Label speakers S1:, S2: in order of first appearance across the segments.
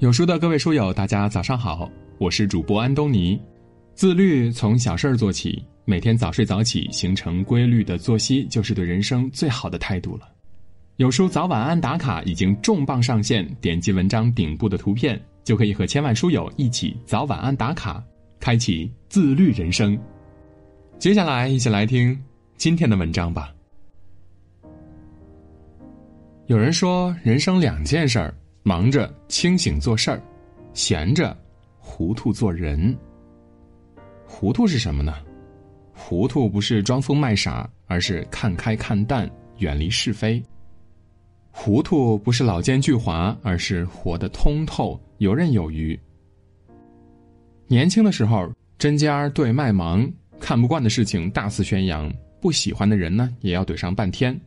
S1: 有书的各位书友，大家早上好，我是主播安东尼。自律从小事儿做起，每天早睡早起，形成规律的作息，就是对人生最好的态度了。有书早晚安打卡已经重磅上线，点击文章顶部的图片，就可以和千万书友一起早晚安打卡，开启自律人生。接下来，一起来听今天的文章吧。有人说，人生两件事儿。忙着清醒做事儿，闲着糊涂做人。糊涂是什么呢？糊涂不是装疯卖傻，而是看开看淡，远离是非。糊涂不是老奸巨猾，而是活得通透，游刃有余。年轻的时候针尖儿对麦芒，看不惯的事情大肆宣扬，不喜欢的人呢也要怼上半天。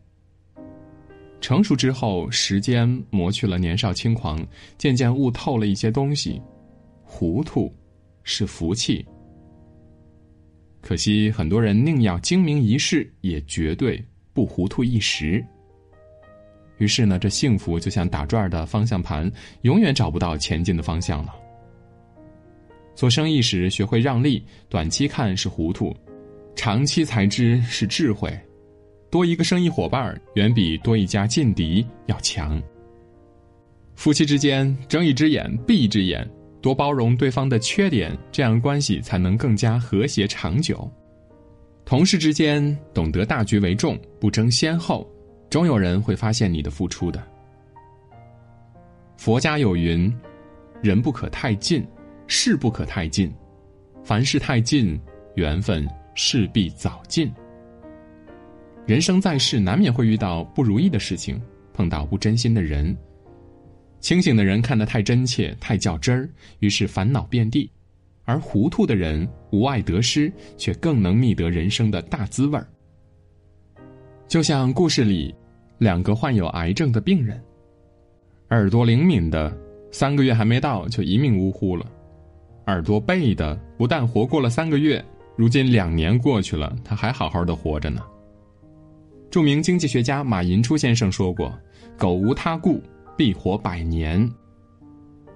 S1: 成熟之后，时间磨去了年少轻狂，渐渐悟透了一些东西。糊涂是福气，可惜很多人宁要精明一世，也绝对不糊涂一时。于是呢，这幸福就像打转的方向盘，永远找不到前进的方向了。做生意时学会让利，短期看是糊涂，长期才知是智慧。多一个生意伙伴，远比多一家劲敌要强。夫妻之间睁一只眼闭一只眼，多包容对方的缺点，这样关系才能更加和谐长久。同事之间懂得大局为重，不争先后，终有人会发现你的付出的。佛家有云：人不可太近，事不可太近，凡事太近，缘分势必早尽。人生在世，难免会遇到不如意的事情，碰到不真心的人。清醒的人看得太真切、太较真儿，于是烦恼遍地；而糊涂的人无爱得失，却更能觅得人生的大滋味儿。就像故事里，两个患有癌症的病人，耳朵灵敏的三个月还没到就一命呜呼了，耳朵背的不但活过了三个月，如今两年过去了，他还好好的活着呢。著名经济学家马寅初先生说过：“苟无他故，必活百年。”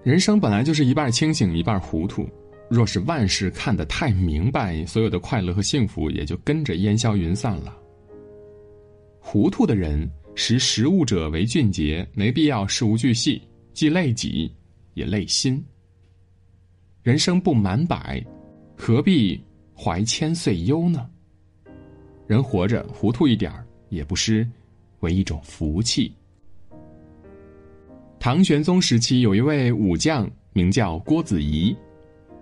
S1: 人生本来就是一半清醒，一半糊涂。若是万事看得太明白，所有的快乐和幸福也就跟着烟消云散了。糊涂的人识时务者为俊杰，没必要事无巨细，既累己也累心。人生不满百，何必怀千岁忧呢？人活着糊涂一点儿。也不失为一种福气。唐玄宗时期，有一位武将名叫郭子仪。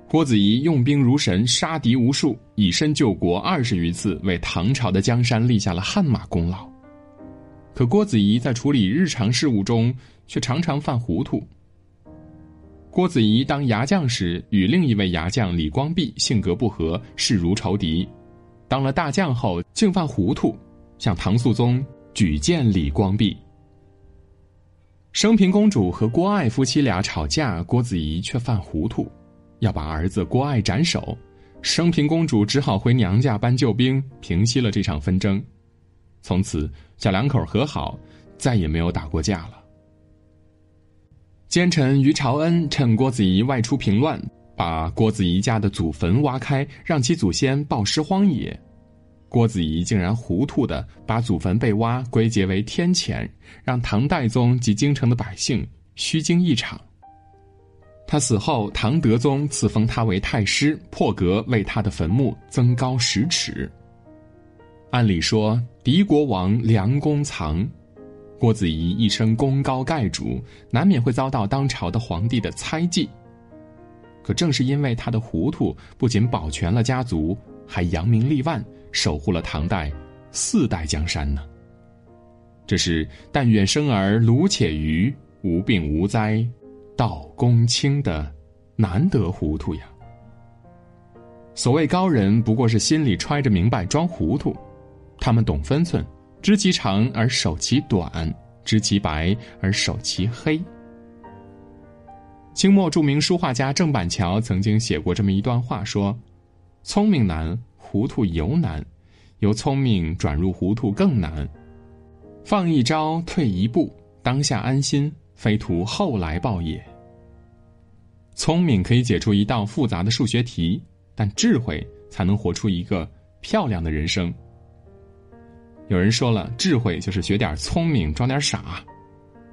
S1: 郭子仪用兵如神，杀敌无数，以身救国二十余次，为唐朝的江山立下了汗马功劳。可郭子仪在处理日常事务中，却常常犯糊涂。郭子仪当牙将时，与另一位牙将李光弼性格不合，势如仇敌；当了大将后，竟犯糊涂。向唐肃宗举荐李光弼。升平公主和郭爱夫妻俩吵架，郭子仪却犯糊涂，要把儿子郭爱斩首。升平公主只好回娘家搬救兵，平息了这场纷争。从此小两口和好，再也没有打过架了。奸臣于朝恩趁郭子仪外出平乱，把郭子仪家的祖坟挖开，让其祖先暴尸荒野。郭子仪竟然糊涂的把祖坟被挖归结为天谴，让唐代宗及京城的百姓虚惊一场。他死后，唐德宗赐封他为太师，破格为他的坟墓增高十尺。按理说，敌国王梁公藏，郭子仪一生功高盖主，难免会遭到当朝的皇帝的猜忌。可正是因为他的糊涂，不仅保全了家族，还扬名立万。守护了唐代四代江山呢。这是但愿生儿卢且愚，无病无灾，道公卿的难得糊涂呀。所谓高人，不过是心里揣着明白装糊涂。他们懂分寸，知其长而守其短，知其白而守其黑。清末著名书画家郑板桥曾经写过这么一段话，说：“聪明难。”糊涂尤难，由聪明转入糊涂更难。放一招，退一步，当下安心，非图后来报也。聪明可以解出一道复杂的数学题，但智慧才能活出一个漂亮的人生。有人说了，智慧就是学点聪明，装点傻。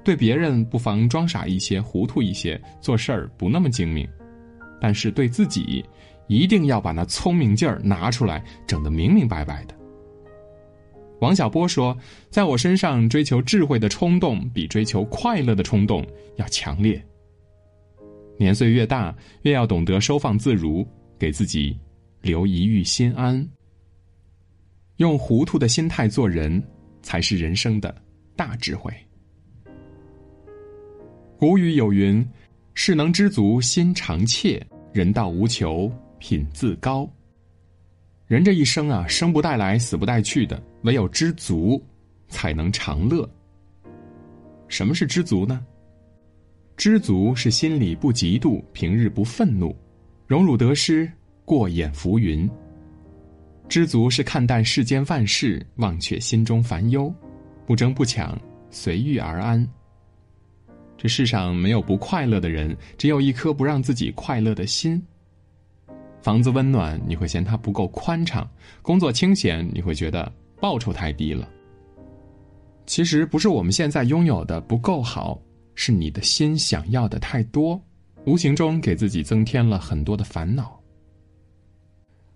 S1: 对别人不妨装傻一些，糊涂一些，做事儿不那么精明。但是对自己，一定要把那聪明劲儿拿出来，整得明明白白的。王小波说：“在我身上追求智慧的冲动，比追求快乐的冲动要强烈。年岁越大，越要懂得收放自如，给自己留一隅心安。用糊涂的心态做人，才是人生的大智慧。”古语有云：“事能知足，心常惬；人道无求，品自高。”人这一生啊，生不带来，死不带去的，唯有知足，才能长乐。什么是知足呢？知足是心里不嫉妒，平日不愤怒，荣辱得失过眼浮云。知足是看淡世间万事，忘却心中烦忧，不争不抢，随遇而安。这世上没有不快乐的人，只有一颗不让自己快乐的心。房子温暖，你会嫌它不够宽敞；工作清闲，你会觉得报酬太低了。其实不是我们现在拥有的不够好，是你的心想要的太多，无形中给自己增添了很多的烦恼。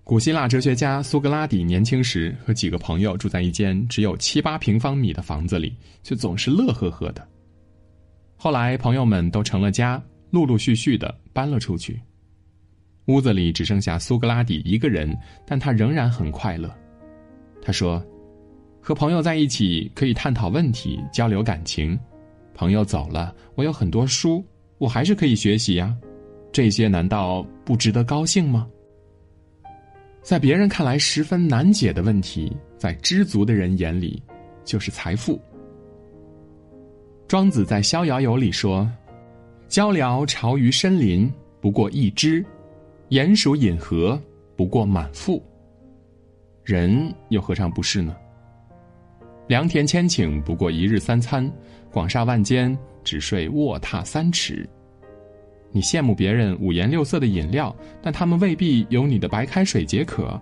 S1: 古希腊哲学家苏格拉底年轻时和几个朋友住在一间只有七八平方米的房子里，却总是乐呵呵的。后来，朋友们都成了家，陆陆续续的搬了出去。屋子里只剩下苏格拉底一个人，但他仍然很快乐。他说：“和朋友在一起可以探讨问题、交流感情。朋友走了，我有很多书，我还是可以学习呀。这些难道不值得高兴吗？”在别人看来十分难解的问题，在知足的人眼里，就是财富。庄子在《逍遥游》里说：“鹪鹩巢于深林，不过一枝；鼹鼠饮河，不过满腹。人又何尝不是呢？良田千顷，不过一日三餐；广厦万间，只睡卧榻三尺。你羡慕别人五颜六色的饮料，但他们未必有你的白开水解渴。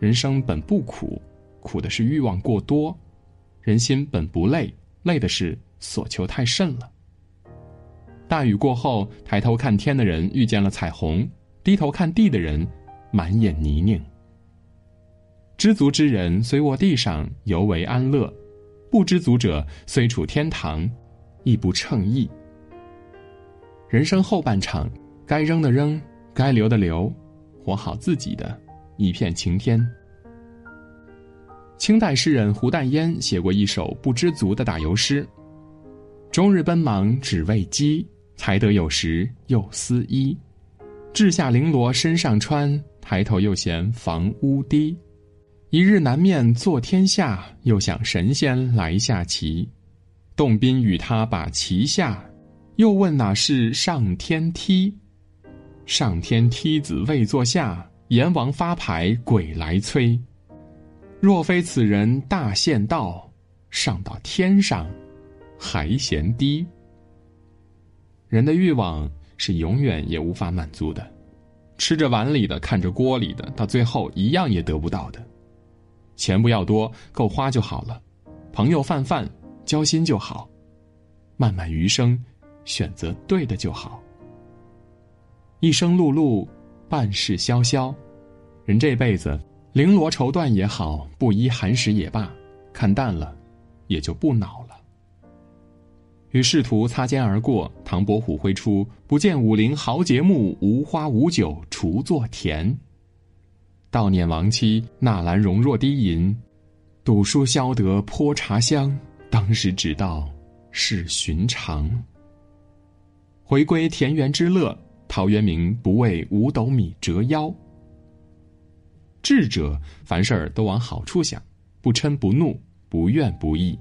S1: 人生本不苦，苦的是欲望过多；人心本不累。”累的是所求太甚了。大雨过后，抬头看天的人遇见了彩虹；低头看地的人，满眼泥泞。知足之人虽卧地上，犹为安乐；不知足者虽处天堂，亦不称意。人生后半场，该扔的扔，该留的留，活好自己的一片晴天。清代诗人胡淡烟写过一首不知足的打油诗：“终日奔忙只为饥，才得有时又思衣。掷下绫罗身上穿，抬头又嫌房屋低。一日难面坐天下，又想神仙来下棋。洞宾与他把棋下，又问哪是上天梯？上天梯子未坐下，阎王发牌鬼来催。”若非此人大限到，上到天上，还嫌低。人的欲望是永远也无法满足的，吃着碗里的，看着锅里的，到最后一样也得不到的。钱不要多，够花就好了；朋友泛泛，交心就好；漫漫余生，选择对的就好。一生碌碌，半世萧萧，人这辈子。绫罗绸缎也好，布衣寒食也罢，看淡了，也就不恼了。与仕途擦肩而过，唐伯虎挥出“不见武陵豪杰墓，无花无酒锄作田。悼念亡妻，纳兰容若低吟，赌书消得泼茶香，当时只道是寻常。回归田园之乐，陶渊明不为五斗米折腰。智者凡事都往好处想，不嗔不怒，不怨不义。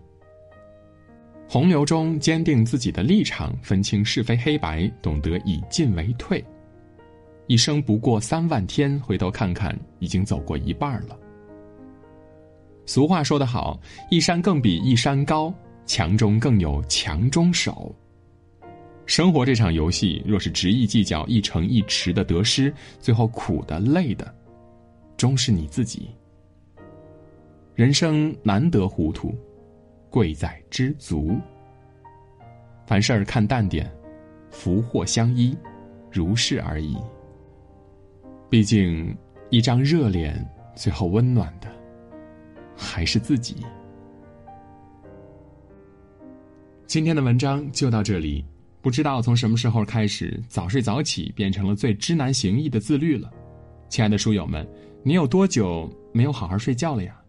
S1: 洪流中坚定自己的立场，分清是非黑白，懂得以进为退。一生不过三万天，回头看看，已经走过一半了。俗话说得好，一山更比一山高，强中更有强中手。生活这场游戏，若是执意计较一成一池的得失，最后苦的累的，终是你自己。人生难得糊涂，贵在知足。凡事儿看淡点，福祸相依，如是而已。毕竟，一张热脸，最后温暖的还是自己。今天的文章就到这里。不知道从什么时候开始，早睡早起变成了最知难行易的自律了。亲爱的书友们，你有多久没有好好睡觉了呀？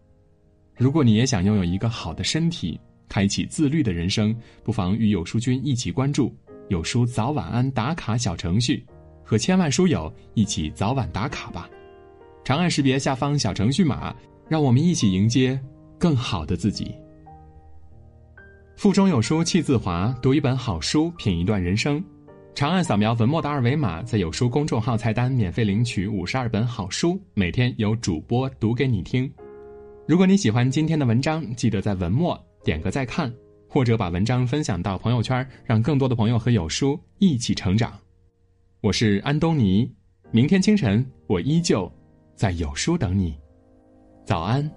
S1: 如果你也想拥有一个好的身体，开启自律的人生，不妨与有书君一起关注有书早晚安打卡小程序，和千万书友一起早晚打卡吧。长按识别下方小程序码，让我们一起迎接更好的自己。腹中有书气自华，读一本好书，品一段人生。长按扫描文末的二维码，在有书公众号菜单免费领取五十二本好书，每天有主播读给你听。如果你喜欢今天的文章，记得在文末点个再看，或者把文章分享到朋友圈，让更多的朋友和有书一起成长。我是安东尼，明天清晨我依旧在有书等你。早安。